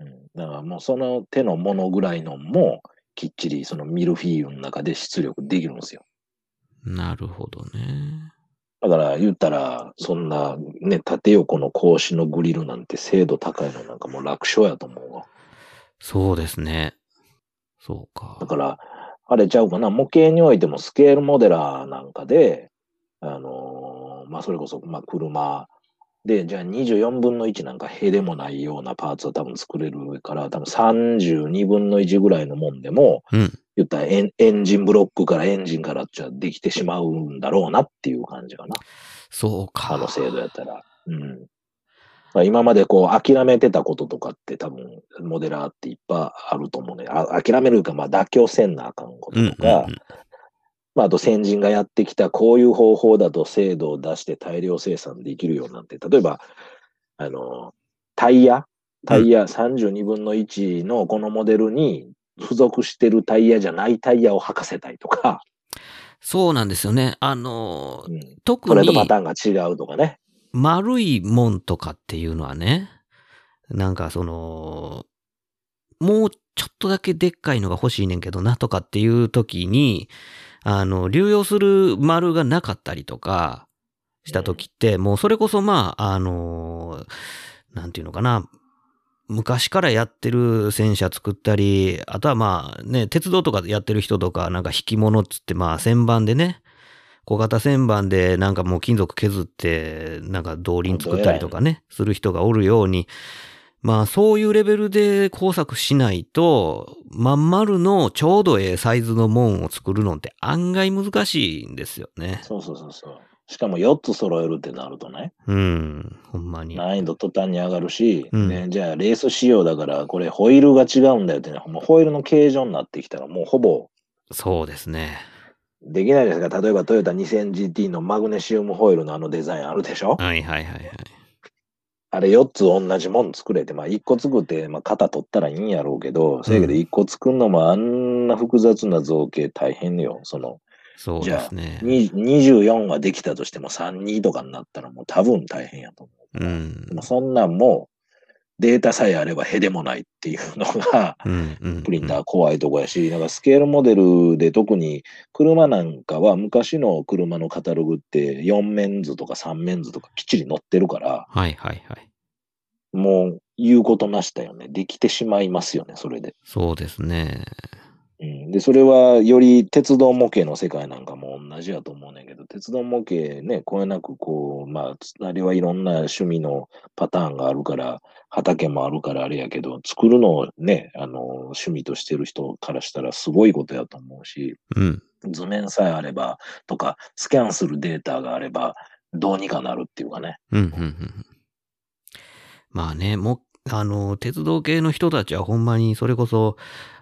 うん、だからもうその手のものぐらいのも、きっちりそのミルフィーユの中で出力できるんですよ。なるほどね。だから言ったら、そんなね、縦横の格子のグリルなんて精度高いのなんかもう楽勝やと思うわ。そうですね。そうかだ。から、あれちゃうかな、模型においてもスケールモデラーなんかで、あのーまあ、それこそ、まあ、車で、じゃあ24分の1なんかへでもないようなパーツは多分作れるから、多分32分の1ぐらいのもんでも、うん。言ったらエンエンジンブロックからエンジンからじゃできてしまうんだろうなっていう感じかな。そうか。あの制度やったら。うん。まあ、今までこう諦めてたこととかって多分モデラーっていっぱいあると思うね。あ諦めるか、まあ妥協せんなあかんことうんとか、うんうん。まああと先人がやってきたこういう方法だと精度を出して大量生産できるようになって、例えば、あの、タイヤ？タイヤ32分の1のこのモデルに付属してるタイヤじゃないタイヤを履かせたいとか、そうなんですよね。あのう、ん、特トレードパにターンが違うとかね。丸いもんとかっていうのはね、なんかその、もうちょっとだけでっかいのが欲しいねんけどなとかっていう時に、あの、流用する丸がなかったりとかした時って、もうそれこそまあ、あの、なんていうのかな、昔からやってる戦車作ったり、あとはまあね、鉄道とかでやってる人とか、なんか引き物っつってまあ旋盤でね、小型旋盤でなんかもう金属削って、なんか動輪作ったりとかね、する人がおるように、まあそういうレベルで工作しないと、まん丸のちょうどええサイズのもんを作るのって案外難しいんですよね。そうそうそうそう。しかも4つ揃えるってなるとね、うん、ほんまに。難易度途端に上がるし、うんね、じゃあレース仕様だから、これホイールが違うんだよってね、もうホイールの形状になってきたら、もうほぼそうですね。できないですが、例えばトヨタ 2000GT のマグネシウムホイールのあのデザインあるでしょ？はいはいはいはい。あれ4つ同じもん作れて、まあ1個作って、まあ型取ったらいいんやろうけど、せやけど1個作るのもあんな複雑な造形大変よ。その、そうですね。に24はできたとしても32とかになったらもう多分大変やと思う。うんそんなんもデータさえあればへでもないっていうのが。プリンター怖いとこやし、なんかスケールモデルで特に車なんかは昔の車のカタログって4面図とか3面図とかきっちり載ってるから、はいはいはい。もう言うことなしだよね。できてしまいますよね、それで。そうですね。うん、で、それはより鉄道模型の世界なんかも同じやと思うねんけど、鉄道模型ね、こえなくこう、まあ、あれはいろんな趣味のパターンがあるから、畑もあるからあれやけど、作るのをね、あの、趣味としてる人からしたらすごいことやと思うし、うん。図面さえあれば、とか、スキャンするデータがあれば、どうにかなるっていうかね。うん、うん、うん。まあね、もう、あの、鉄道系の人たちはほんまにそれこそ、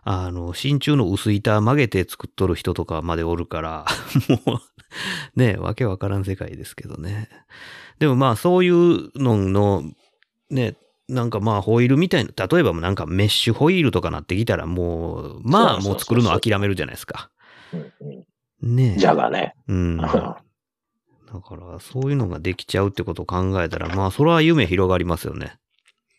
あの、真鍮の薄板曲げて作っとる人とかまでおるから、もう、ね、わけわからん世界ですけどね。でもまあそういうのの、ね、なんかまあホイールみたいな、例えばなんかメッシュホイールとかなってきたらもう、まあもう作るの諦めるじゃないですか。ねん、じゃがね。うん。だから、そういうのができちゃうってことを考えたら、まあ、それは夢広がりますよね。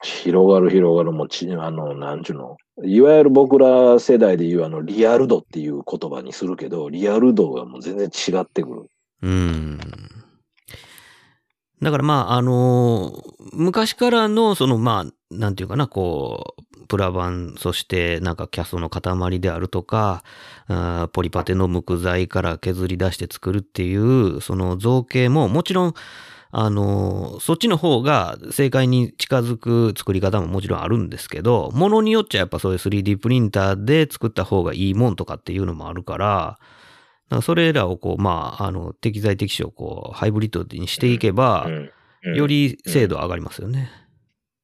広がる広がるもち、あの、なんちゅうの？いわゆる僕ら世代で言うあの、リアル度っていう言葉にするけど、リアル度がもう全然違ってくる。うん。だからまあ、あの昔からの、そのまあ、なんていうかな、こう、プラ板、そしてなんかキャストの塊であるとか、あポリパテの無垢材から削り出して作るっていう、その造形ももちろん、あの、そっちの方が正解に近づく作り方ももちろんあるんですけど、ものによっちゃやっぱそういう 3D プリンターで作った方がいいもんとかっていうのもあるから、かそれらをこう、まあ、あの、適材適所をこう、ハイブリッドにしていけば、うんうんより精度上がりますよね。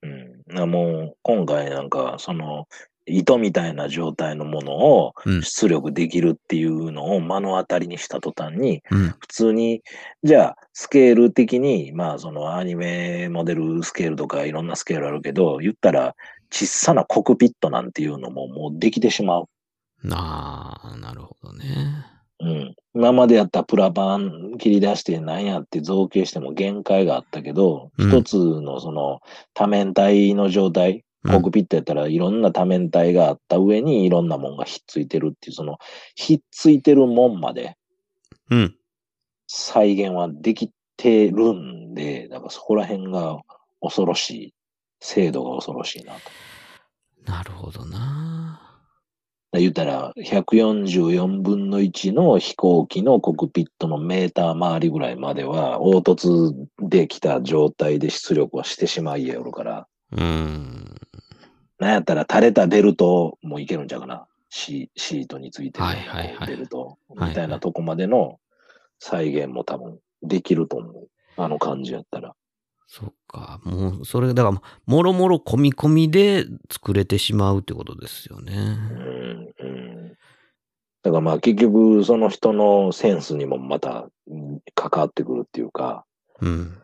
うん、なもう今回なん。かその糸みたいな状態のものをうん出力できるっていうのを目の当たりにした途端にうん。普通にじゃあスケール的にまあそのアニメモデルスケールとかいろんなスケールあるけど言ったら小さなコックピットなんていうのももうできてしまう。ああ、なるほどね。うん、今までやったプラ板切り出してなんやって造形しても限界があったけど、うん一つのその多面体の状態、うんコックピットやったらいろんな多面体があった上にいろんなもんがひっついてるっていう、そのひっついてるもんまでうん。再現はできてるんで、だからそこら辺が恐ろしい、精度が恐ろしいなと。なるほどな。言ったら、144分の1の飛行機のコックピットのメーター周りぐらいまでは、凹凸できた状態で出力はしてしまいやるから、うん。なんやったら垂れたベルトもいけるんちゃうかな。シシートについてるはいはいはいベルトみたいなとこまでの再現も多分できると思う。あの感じやったら。そっか。もう、それ、だから、もろもろ込み込みで作れてしまうってことですよね。うんうんだからまあ結局その人のセンスにもまたうん関わってくるっていうか、うん。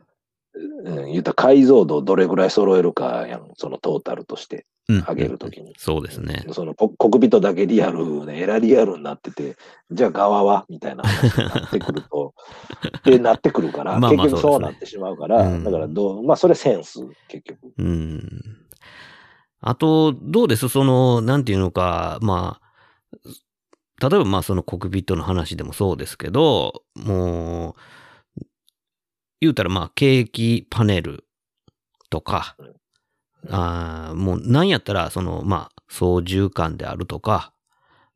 うん、言ったら解像度をどれぐらい揃えるかやん、そのトータルとしてうん。上げるときに。そうですね。そのココックピットだけリアル、ね、エラリアルになってて、じゃあ側はみたいな話になってくると、で、なってくるから、結局そうなってしまうから、うんだからどう、まあそれセンス、結局。うん。あと、どうです？その、なんていうのか、まあ、例えばまあそのコックピットの話でもそうですけど、もう、言うたらまあケーキパネルとか、あーもうなんやったらそのまあ操縦桿であるとか、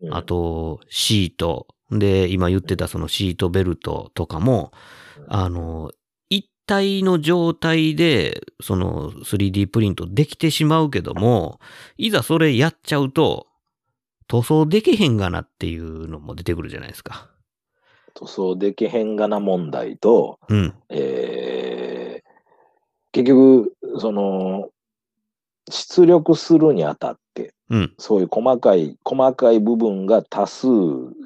うんあ、とシート、で今言ってたそのシートベルトとかも、あの、一体の状態で、その 3D プリントできてしまうけども、いざそれやっちゃうと、塗装できへんがなっていうのも出てくるじゃないですか。塗装できへんがな問題と、うん。えー結局、その、出力するにあたって、うん。そういう細かい、細かい部分が多数、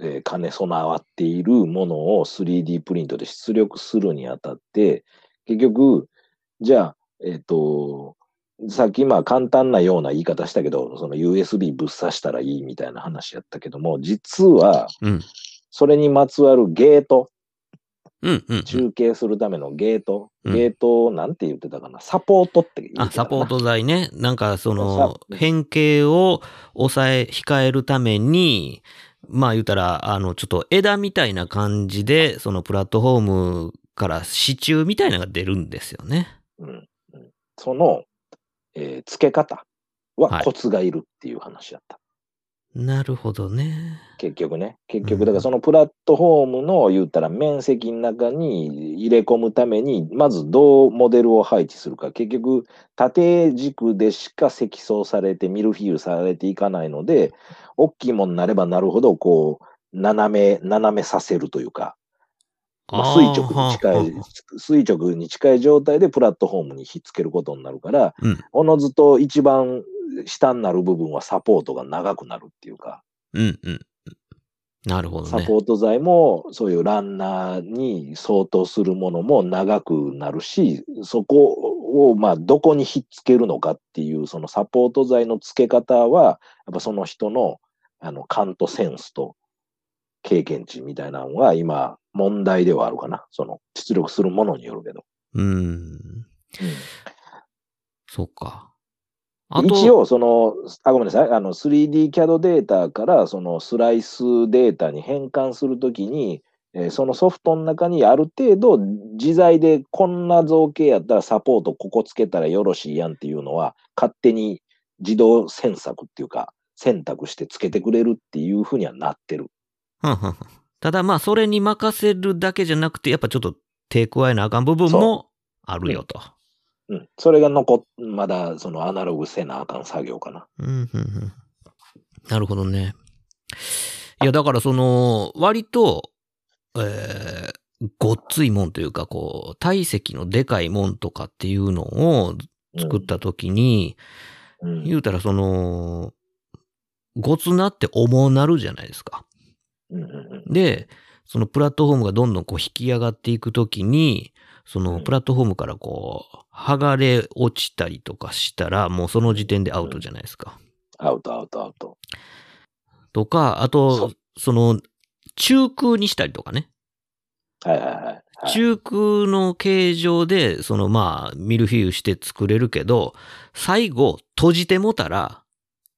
えー兼ね備わっているものを 3D プリントで出力するにあたって、結局、じゃあ、えっ、と、さっきまあ簡単なような言い方したけど、その USB ぶっ刺したらいいみたいな話やったけども、実は、うん。それにまつわるゲート、うん。うん。中継するためのゲート、うんゲートをなんて言ってたかな、サポートって言ってあ、サポート材ね。なんかそのさ変形を抑え、控えるために、まあ言うたら、あの、ちょっと枝みたいな感じで、そのプラットフォームから支柱みたいなのが出るんですよね。うんうんその、えー付け方ははいコツがいるっていう話だった。なるほどね。結局ね。結うん局、だからそのプラットフォームの言ったら面積の中に入れ込むために、まずどうモデルを配置するか。結局、縦軸でしか積層されて、ミルフィーユされていかないので、大きいものになればなるほど、こう、斜め、斜めさせるというか、まあ、垂直に近い、垂直に近い状態でプラットフォームにひっつけることになるから、うんおのずと一番下になる部分はサポートが長くなるっていうか、うんうん。なるほどね。サポート材もそういうランナーに相当するものも長くなるし、そこをまあどこにひっつけるのかっていう、そのサポート材の付け方は、やっぱその人のあの感とセンスと経験値みたいなのが今問題ではあるかな。その出力するものによるけど。うん。そうか。あうん、と一応、その、あ、ごめんなさい。あの、3D CAD データから、そのスライスデータに変換するときに、えーそのソフトの中にある程度、自在でこんな造形やったらサポートここつけたらよろしいやんっていうのは、勝手に自動選索っていうか、選択してつけてくれるっていうふうにはなってる。ただまあ、それに任せるだけじゃなくて、やっぱちょっと手加えなあかん部分もあるよと。うん。それが残っ、まだそのアナログせなあかん作業かな。うん、うん、うん。なるほどね。いや、だからその、割と、えー、ごっついもんというか、こう、体積のでかいもんとかっていうのを作ったときに、うん。言うたらその、ごつなって重なるじゃないですか。うんうんうんで、そのプラットフォームがどんどんこう引き上がっていくときに、そのプラットフォームからこう、剥がれ落ちたりとかしたら、もうその時点でアウトじゃないですか。アウト、アウト、アウト。とか、あそとう、その、中空にしたりとかね。はいはいはいはい。中空の形状で、そのまあ、ミルフィーユして作れるけど、最後、閉じてもたら、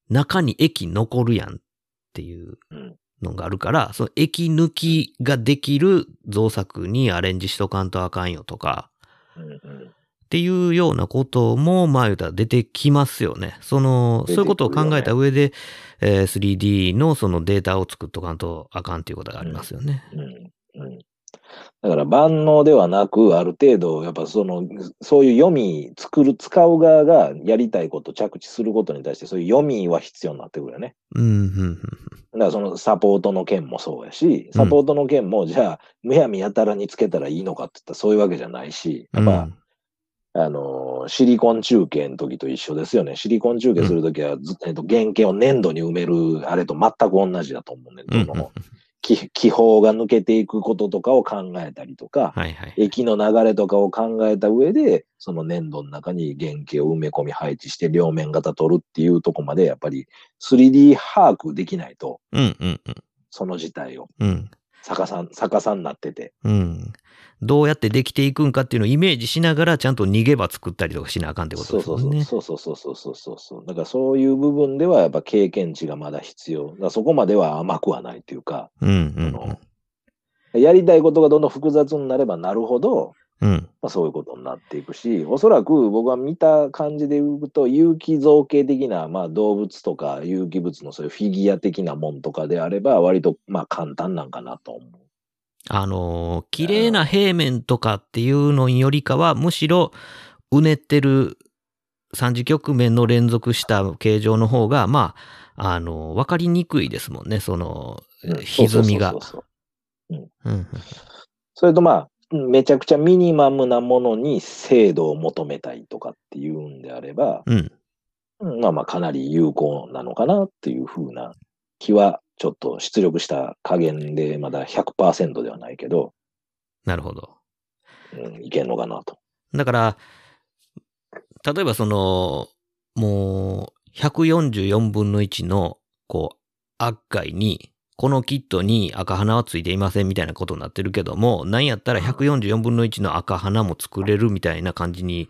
中に液残るやんっていううんのがあるから、その液抜きができる造作にアレンジしとかんとあかんよとか、っていうようなことも、まあ言うたら出てきますよね。その、ねそういうことを考えた上で、えー 3D のそのデータを作っとかんとあかんっていうことがありますよね。うんうんだから万能ではなく、ある程度、やっぱその、そういう読み、作る、使う側がやりたいこと、着地することに対して、そういう読みは必要になってくるよね。うん。だからそのサポートの件もそうやし、サポートの件も、じゃあ、むやみやたらにつけたらいいのかって言ったらそういうわけじゃないし、やっぱ、うんあのー、シリコン中継の時と一緒ですよね。シリコン中継するときはず、えっと、原型を粘土に埋める、あれと全く同じだと思うね。うんその気気泡が抜けていくこととかを考えたりとか、はいはい。液の流れとかを考えた上で、その粘土の中に原型を埋め込み配置して両面型取るっていうとこまで、やっぱり 3D 把握できないと、うんうんその事態をうん。うん。逆さん、逆さになってて。うん。どうやってできていくんかっていうのをイメージしながらちゃんと逃げ場作ったりとかしなあかんってことそうそうそう。ですね。そうそうそうそうそうそうそう。だからそういう部分ではやっぱ経験値がまだ必要。だそこまでは甘くはないっていうか、うんうんあのやりたいことがどんどん複雑になればなるほど、うん。うん。まあ、そういうことになっていくし、おそらく僕は見た感じで言うと、有機造形的な、まあ、動物とか有機物のそういうフィギュア的なもんとかであれば、割とまあ簡単なんかなと思う。あのー綺麗な平面とかっていうのよりかは、むしろ、うねってる三次局面の連続した形状の方が、まあ、あのーわかりにくいですもんね、その、うん歪みがそれとまあ、めちゃくちゃミニマムなものに精度を求めたいとかっていうんであれば、うん。うんまあまあかなり有効なのかなっていうふうな気は、ちょっと出力した加減でまだ100%ではないけど、なるほど。うん、いけんのかなと。だから、例えばその、もう、144分の1の、こう、悪海に、このキットに赤花はついていませんみたいなことになってるけども、なんやったら144分の1の赤花も作れるみたいな感じに、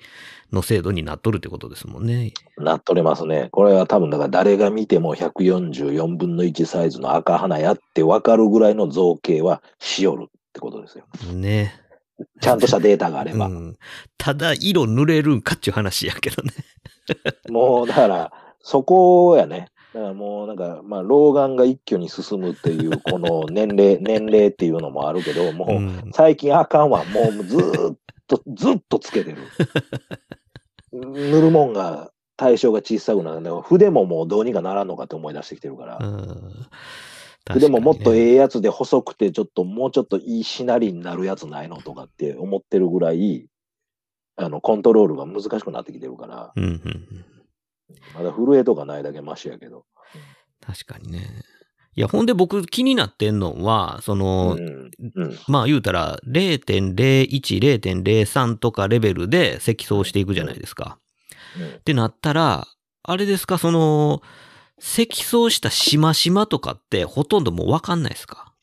の精度になっとるってことですもんね。なっとれますね。これは多分だから誰が見ても144分の1サイズの赤花やってわかるぐらいの造形はしよるってことですよ。ね。ちゃんとしたデータがあれば。うん。ただ、色塗れるんかっちゅう話やけどね。もうだから、そこやね。だからもうなんか、まあ、老眼が一挙に進むっていう、この年齢、年齢っていうのもあるけど、もう、うん最近あかんわ。もうずーっと、ずっとつけてる。塗るもんが、対象が小さくなるんで、筆ももうどうにかならんのかって思い出してきてるから。うん。筆ももっとえええやつで細くて、ちょっともうちょっといいしなりになるやつないのとかって思ってるぐらい、あの、コントロールが難しくなってきてるから、うんうんうん。まだ震えとかないだけマシやけど。確かにね。いや、ほんで僕気になってんのは、その、うん。うん。まあ言うたら0.01、0.03とかレベルで積層していくじゃないですか。うんってなったら、あれですか、その、積層したしましまとかってほとんどもうわかんないですか？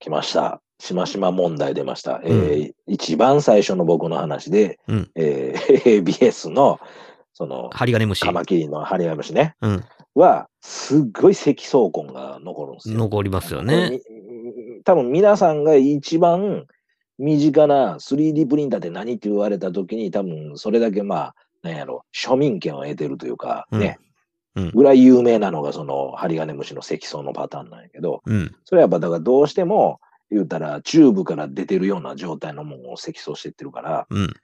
来ました。しましま問題出ました。えー一番最初の僕の話で、うんえー ABS の、その、針金虫。カマキリのハリガムシね、うん。は、すっごい積層痕が残るんですよ。残りますよね。み多分皆さんが一番身近な 3D プリンターって何って言われた時に多分それだけまあ、なんやろ、庶民権を得てるというか、ね、うんぐらい有名なのがその針金虫の積層のパターンなんやけど、うん。それはやっぱだからどうしても言うたらチューブから出てるような状態のものを積層していってるから、うん。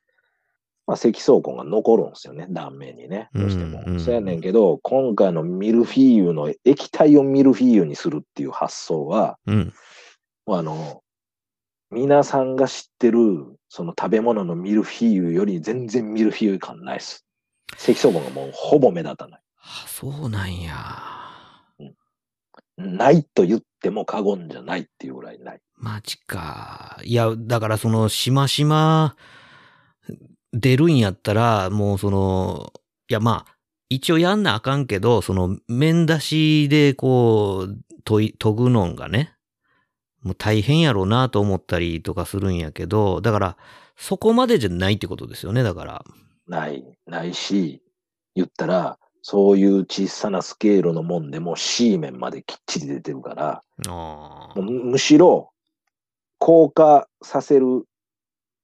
まあ、積層痕が残るんですよね、断面にね。どうしても。うんうんそうやねんけど、今回のミルフィーユの液体をミルフィーユにするっていう発想は、うん。あの、皆さんが知ってる、その食べ物のミルフィーユより全然ミルフィーユ感ないです。積層痕がもうほぼ目立たない。あそうなんや。ないと言っても過言じゃないっていうぐらいない。マジか。いや、だからその、しましま、出るんやったら、もうその、いやまあ、一応やんなあかんけど、その、面出しでこう、研ぐのんがね、もう大変やろうなと思ったりとかするんやけど、だから、そこまでじゃないってことですよね、だから。ない、ないし、言ったら、そういう小さなスケールのもんでも C 面まできっちり出てるから、むしろ、硬化させる、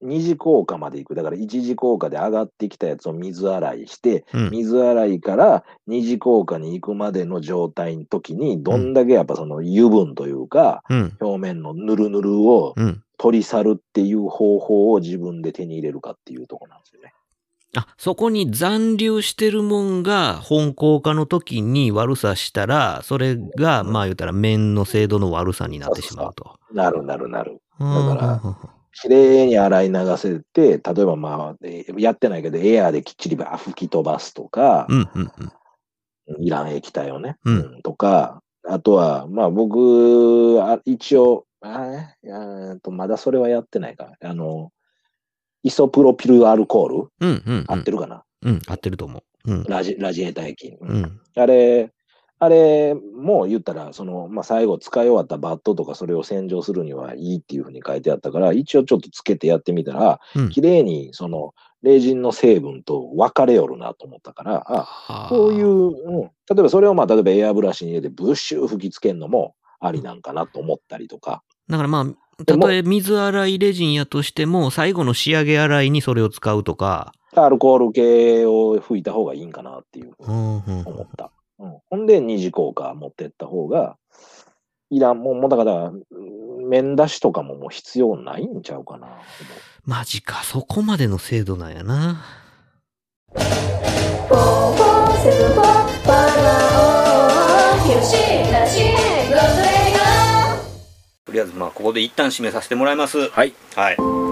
二次硬化までいく。だから一次硬化で上がってきたやつを水洗いして、うん。水洗いから二次硬化に行くまでの状態の時に、どんだけやっぱその油分というか、うん。表面のヌルヌルをうん。取り去るっていう方法を自分で手に入れるかっていうところなんですよね。あ、そこに残留してるもんが本硬化の時に悪さしたら、それが、まあ言ったら面の精度の悪さになってしまうと。なるなるなる。だから綺麗に洗い流せて、例えばまあ、えーやってないけど、エアーできっちり吹き飛ばすとか、うんうんうん。いらん液体をね、うんうんとか、あとは、まあ僕、あ一応、あいやーとまだそれはやってないか。あの、イソプロピルアルコール、うんうん、うん。合ってるかな、うん、合ってると思う。うん。ラジラジエータ液。うん。あれ、あれも言ったら、その、まあ、最後使い終わったバットとかそれを洗浄するにはいいっていうふうに書いてあったから、一応ちょっとつけてやってみたら、うん。綺麗にその、レジンの成分と分かれよるなと思ったから、あ、こういう、うん、例えばそれをまあ、例えばエアブラシに入れてブッシュ吹きつけるのもありなんかなと思ったりとか、だからまあ、たとえ水洗いレジンやとしても、最後の仕上げ洗いにそれを使うとか。アルコール系を吹いた方がいいんかなっていう思った。うん、ほんで、二次効果持ってった方が、いらん、もう、もうだから、うん面出しとかももう必要ないんちゃうかな。マジか、そこまでの精度なんやな。とりあえずまあ、ここで一旦締めさせてもらいます。はい。はい。